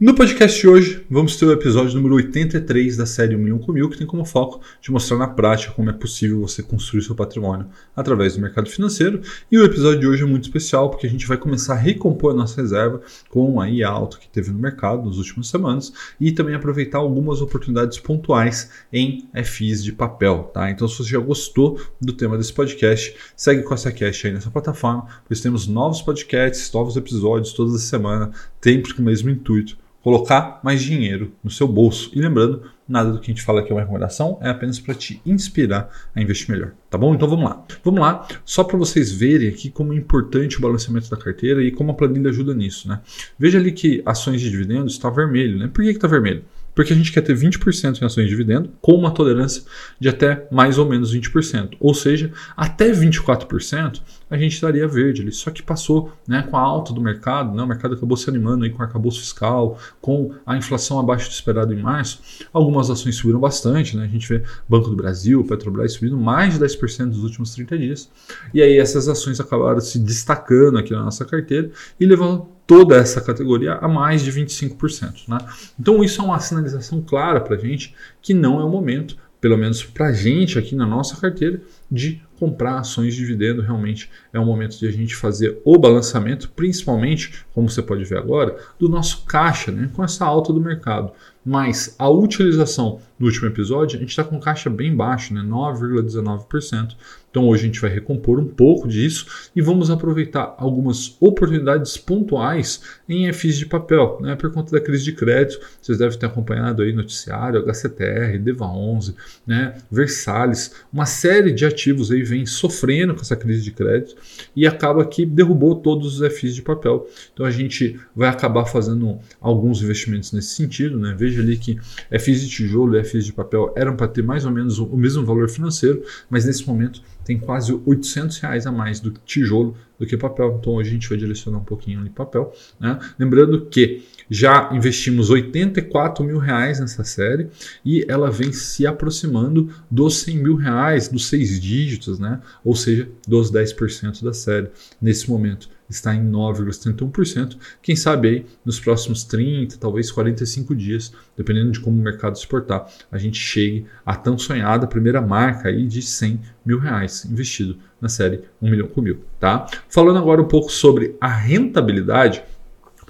No podcast de hoje, vamos ter o episódio número 83 da série 1 milhão com mil, que tem como foco de mostrar na prática como é possível você construir seu patrimônio através do mercado financeiro. E o episódio de hoje é muito especial porque a gente vai começar a recompor a nossa reserva com a alta que teve no mercado nas últimas semanas e também aproveitar algumas oportunidades pontuais em FIs de papel. Tá? Então, se você já gostou do tema desse podcast, segue com essa cast aí nessa plataforma, pois temos novos podcasts, novos episódios toda semana, sempre com o mesmo intuito colocar mais dinheiro no seu bolso. E lembrando, nada do que a gente fala aqui é uma recomendação, é apenas para te inspirar a investir melhor, tá bom? Então vamos lá. Vamos lá, só para vocês verem aqui como é importante o balanceamento da carteira e como a planilha ajuda nisso, né? Veja ali que ações de dividendos está vermelho, né? Por que está vermelho? Porque a gente quer ter 20% em ações de dividendo com uma tolerância de até mais ou menos 20%. Ou seja, até 24% a gente estaria verde ali. Só que passou né, com a alta do mercado, né, o mercado acabou se animando aí com o arcabouço fiscal, com a inflação abaixo do esperado em março. Algumas ações subiram bastante, né? a gente vê Banco do Brasil, Petrobras subindo mais de 10% nos últimos 30 dias. E aí essas ações acabaram se destacando aqui na nossa carteira e levando toda essa categoria a mais de 25%. Né? Então isso é uma sinalização clara para a gente que não é o momento, pelo menos para a gente aqui na nossa carteira, de comprar ações de dividendo. Realmente é o momento de a gente fazer o balançamento, principalmente, como você pode ver agora, do nosso caixa, né? com essa alta do mercado. Mas a utilização no último episódio, a gente está com caixa bem baixo, né? 9,19%. Então hoje a gente vai recompor um pouco disso e vamos aproveitar algumas oportunidades pontuais em FIs de papel, né? Por conta da crise de crédito, vocês devem ter acompanhado aí noticiário, HCTR, DEVA11, né? Versalhes, uma série de ativos aí vem sofrendo com essa crise de crédito e acaba que derrubou todos os FIs de papel. Então a gente vai acabar fazendo alguns investimentos nesse sentido, né? Veja ali que FIs de tijolo e FIs de papel eram para ter mais ou menos o mesmo valor financeiro, mas nesse momento tem quase 800 reais a mais do tijolo do que papel. Então hoje a gente vai direcionar um pouquinho ali papel. Né? Lembrando que já investimos 84 mil reais nessa série e ela vem se aproximando dos 100 mil reais, dos seis dígitos, né? ou seja, dos 10% da série nesse momento está em 9,31%. Quem sabe aí nos próximos 30, talvez 45 dias, dependendo de como o mercado se portar, a gente chegue à tão sonhada primeira marca aí de 100 mil reais investido na série 1 milhão com mil. Tá? Falando agora um pouco sobre a rentabilidade,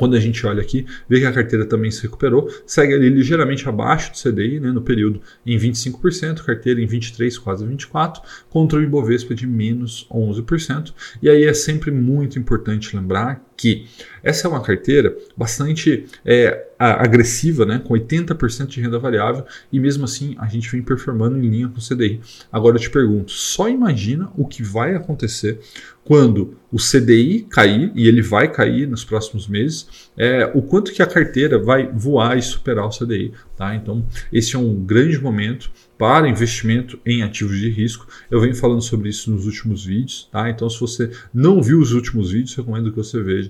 quando a gente olha aqui, vê que a carteira também se recuperou, segue ali ligeiramente abaixo do CDI, né, no período em 25%, carteira em 23%, quase 24%, contra o Ibovespa de menos 11%. E aí é sempre muito importante lembrar que essa é uma carteira bastante é, agressiva, né, com 80% de renda variável, e mesmo assim a gente vem performando em linha com o CDI. Agora eu te pergunto, só imagina o que vai acontecer quando o CDI cair, e ele vai cair nos próximos meses, é, o quanto que a carteira vai voar e superar o CDI. Tá? Então, esse é um grande momento para investimento em ativos de risco. Eu venho falando sobre isso nos últimos vídeos, tá? Então, se você não viu os últimos vídeos, recomendo que você veja.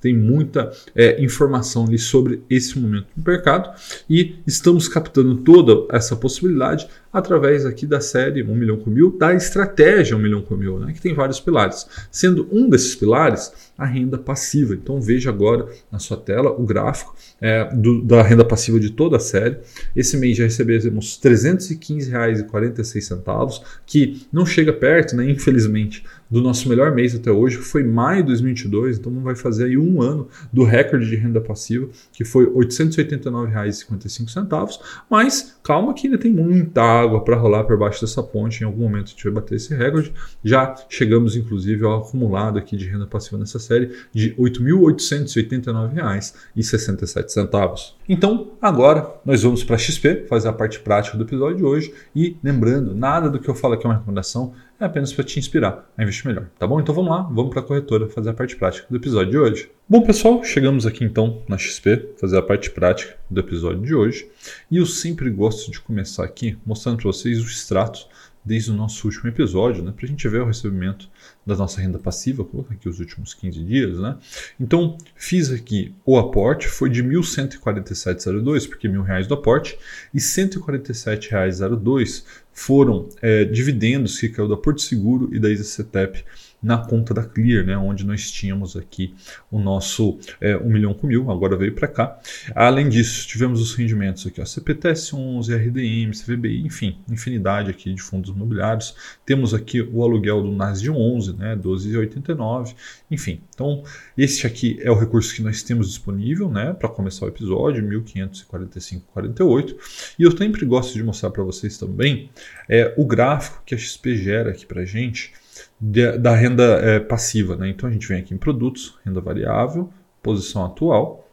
Tem muita é, informação ali sobre esse momento do mercado e estamos captando toda essa possibilidade através aqui da série 1 milhão com mil, da estratégia 1 milhão com mil, né? que tem vários pilares. Sendo um desses pilares a renda passiva. Então veja agora na sua tela o gráfico é, do, da renda passiva de toda a série. Esse mês já recebemos R$ 315,46, que não chega perto, né, infelizmente, do nosso melhor mês até hoje, que foi maio de 2022, então não vai fazer aí um ano do recorde de renda passiva, que foi R$ 889,55, mas calma que ainda tem muita água para rolar por baixo dessa ponte, em algum momento a gente vai bater esse recorde, já chegamos inclusive ao acumulado aqui de renda passiva nessa série de R$ 8.889,67. Então, agora nós vamos para a XP, fazer a parte prática do episódio de hoje. E lembrando, nada do que eu falo aqui é uma recomendação, é apenas para te inspirar a investir melhor, tá bom? Então vamos lá, vamos para a corretora fazer a parte prática do episódio de hoje. Bom, pessoal, chegamos aqui então na XP, fazer a parte prática do episódio de hoje. E eu sempre gosto de começar aqui mostrando para vocês o extrato desde o nosso último episódio, né, para a gente ver o recebimento da nossa renda passiva, colocar aqui os últimos 15 dias. Né? Então, fiz aqui o aporte, foi de 1.147,02, porque R$ reais do aporte, e R$ 147,02 foram é, dividendos que caiu da Porto Seguro e da ISCTEP na conta da Clear, né, onde nós tínhamos aqui o nosso é, 1 milhão com mil, agora veio para cá. Além disso, tivemos os rendimentos aqui, ó, CPTS 11, RDM, CVBI, enfim, infinidade aqui de fundos imobiliários. Temos aqui o aluguel do NAS de 11, né, 12,89, enfim. Então, este aqui é o recurso que nós temos disponível, né, para começar o episódio, 1545,48. E eu sempre gosto de mostrar para vocês também é, o gráfico que a XP gera aqui para gente de, da renda é, passiva. Né? Então a gente vem aqui em produtos, renda variável, posição atual,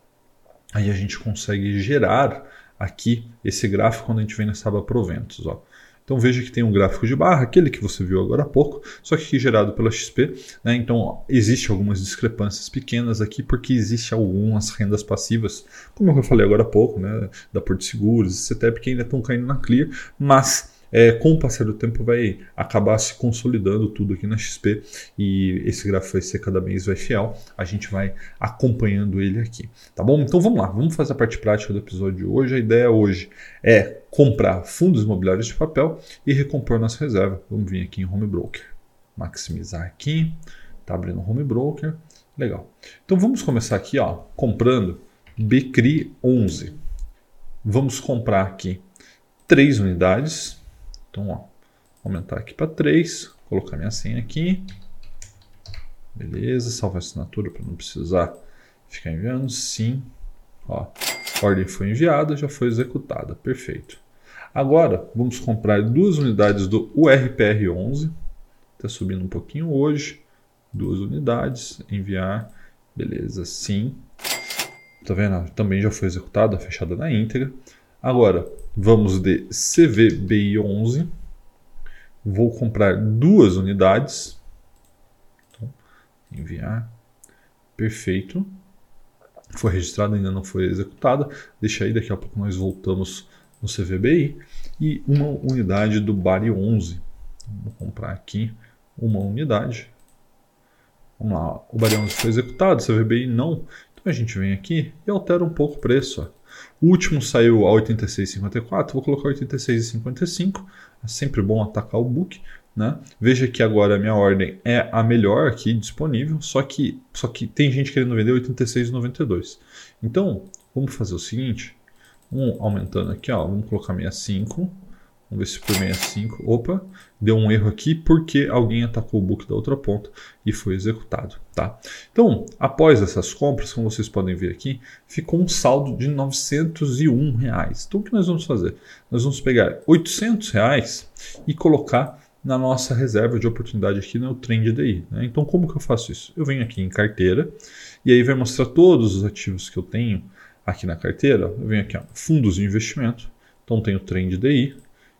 aí a gente consegue gerar aqui esse gráfico quando a gente vem nessa aba proventos. Ó. Então veja que tem um gráfico de barra, aquele que você viu agora há pouco, só que aqui gerado pela XP. Né? Então existe algumas discrepâncias pequenas aqui, porque existe algumas rendas passivas, como eu falei agora há pouco, né? da Porto Seguros, CETEP, que ainda estão caindo na Clear, mas é, com o passar do tempo vai acabar se consolidando tudo aqui na XP e esse gráfico vai ser cada mês vai fiel. A gente vai acompanhando ele aqui, tá bom? Então vamos lá, vamos fazer a parte prática do episódio de hoje. A ideia hoje é comprar fundos imobiliários de papel e recompor nossa reserva. Vamos vir aqui em Home Broker, maximizar aqui, tá abrindo Home Broker, legal. Então vamos começar aqui, ó, comprando Becri 11. Vamos comprar aqui três unidades então, ó, aumentar aqui para 3, colocar minha senha aqui. Beleza, salvar a assinatura para não precisar ficar enviando. Sim. Ó, ordem foi enviada, já foi executada. Perfeito. Agora, vamos comprar duas unidades do URPR11. Está subindo um pouquinho hoje. Duas unidades, enviar. Beleza, sim. Tá vendo? Também já foi executada, fechada na íntegra. Agora, vamos de CVBI11. Vou comprar duas unidades. Então, enviar. Perfeito. Foi registrada, ainda não foi executada. Deixa aí, daqui a pouco nós voltamos no CVBI. E uma unidade do BARI 11. Vou comprar aqui uma unidade. Vamos lá, o BARI 11 foi executado, o CVBI não. Então a gente vem aqui e altera um pouco o preço. Ó. O último saiu a 86,54, vou colocar 86,55. É sempre bom atacar o book. Né? Veja que agora a minha ordem é a melhor aqui disponível, só que, só que tem gente querendo vender 86,92. Então, vamos fazer o seguinte, um aumentando aqui, ó, vamos colocar 65 Vamos ver se por 65. Opa, deu um erro aqui porque alguém atacou o book da outra ponta e foi executado. Tá? Então, após essas compras, como vocês podem ver aqui, ficou um saldo de 901 reais. Então, o que nós vamos fazer? Nós vamos pegar 800 reais e colocar na nossa reserva de oportunidade aqui no Trend DI. Né? Então, como que eu faço isso? Eu venho aqui em carteira e aí vai mostrar todos os ativos que eu tenho aqui na carteira. Eu venho aqui, ó, fundos de investimento. Então, tenho o Trend DI,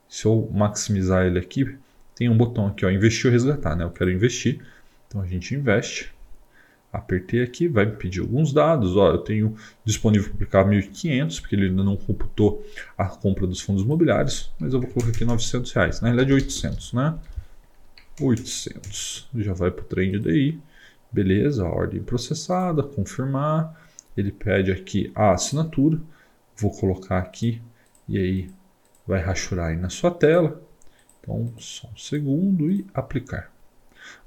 se eu maximizar ele aqui, tem um botão aqui, ó, investir ou resgatar, né? Eu quero investir, então a gente investe. Apertei aqui, vai me pedir alguns dados. Ó, eu tenho disponível para aplicar 1.500, porque ele ainda não computou a compra dos fundos imobiliários, mas eu vou colocar aqui 900 reais. Na realidade, 800, né? 800. Já vai para o trend DI. Beleza, ordem processada, confirmar. Ele pede aqui a assinatura. Vou colocar aqui e aí vai rachurar aí na sua tela. Então, só um segundo e aplicar.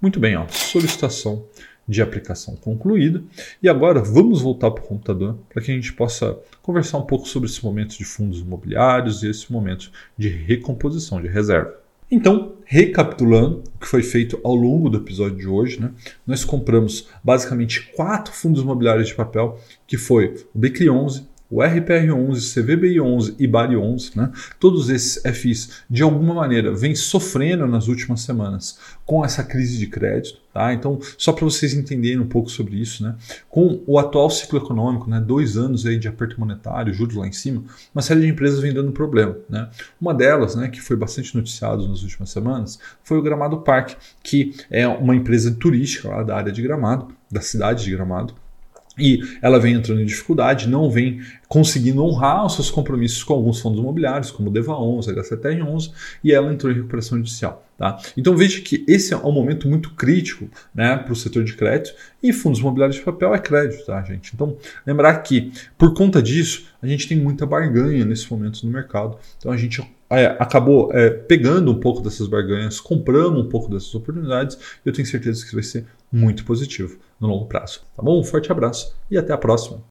Muito bem, ó, solicitação de aplicação concluída. E agora vamos voltar para o computador para que a gente possa conversar um pouco sobre esse momento de fundos imobiliários e esse momento de recomposição de reserva. Então, recapitulando o que foi feito ao longo do episódio de hoje, né, nós compramos basicamente quatro fundos imobiliários de papel, que foi o Becri 11, o RPR11, CVBI11 e BARI11, né, todos esses FIs de alguma maneira vêm sofrendo nas últimas semanas com essa crise de crédito. Tá? Então, só para vocês entenderem um pouco sobre isso, né, com o atual ciclo econômico, né, dois anos aí de aperto monetário, juros lá em cima, uma série de empresas vem dando problema. Né? Uma delas, né, que foi bastante noticiado nas últimas semanas, foi o Gramado Park, que é uma empresa turística lá da área de Gramado, da cidade de Gramado, e ela vem entrando em dificuldade, não vem conseguindo honrar os seus compromissos com alguns fundos imobiliários, como o DEVA 11, HCTR 11, e ela entrou em recuperação judicial. Tá? Então veja que esse é um momento muito crítico né, para o setor de crédito e fundos imobiliários de papel é crédito, tá, gente? Então lembrar que por conta disso a gente tem muita barganha nesse momento no mercado. Então a gente é, acabou é, pegando um pouco dessas barganhas, comprando um pouco dessas oportunidades, e eu tenho certeza que vai ser muito positivo no longo prazo. Tá bom? Um forte abraço e até a próxima.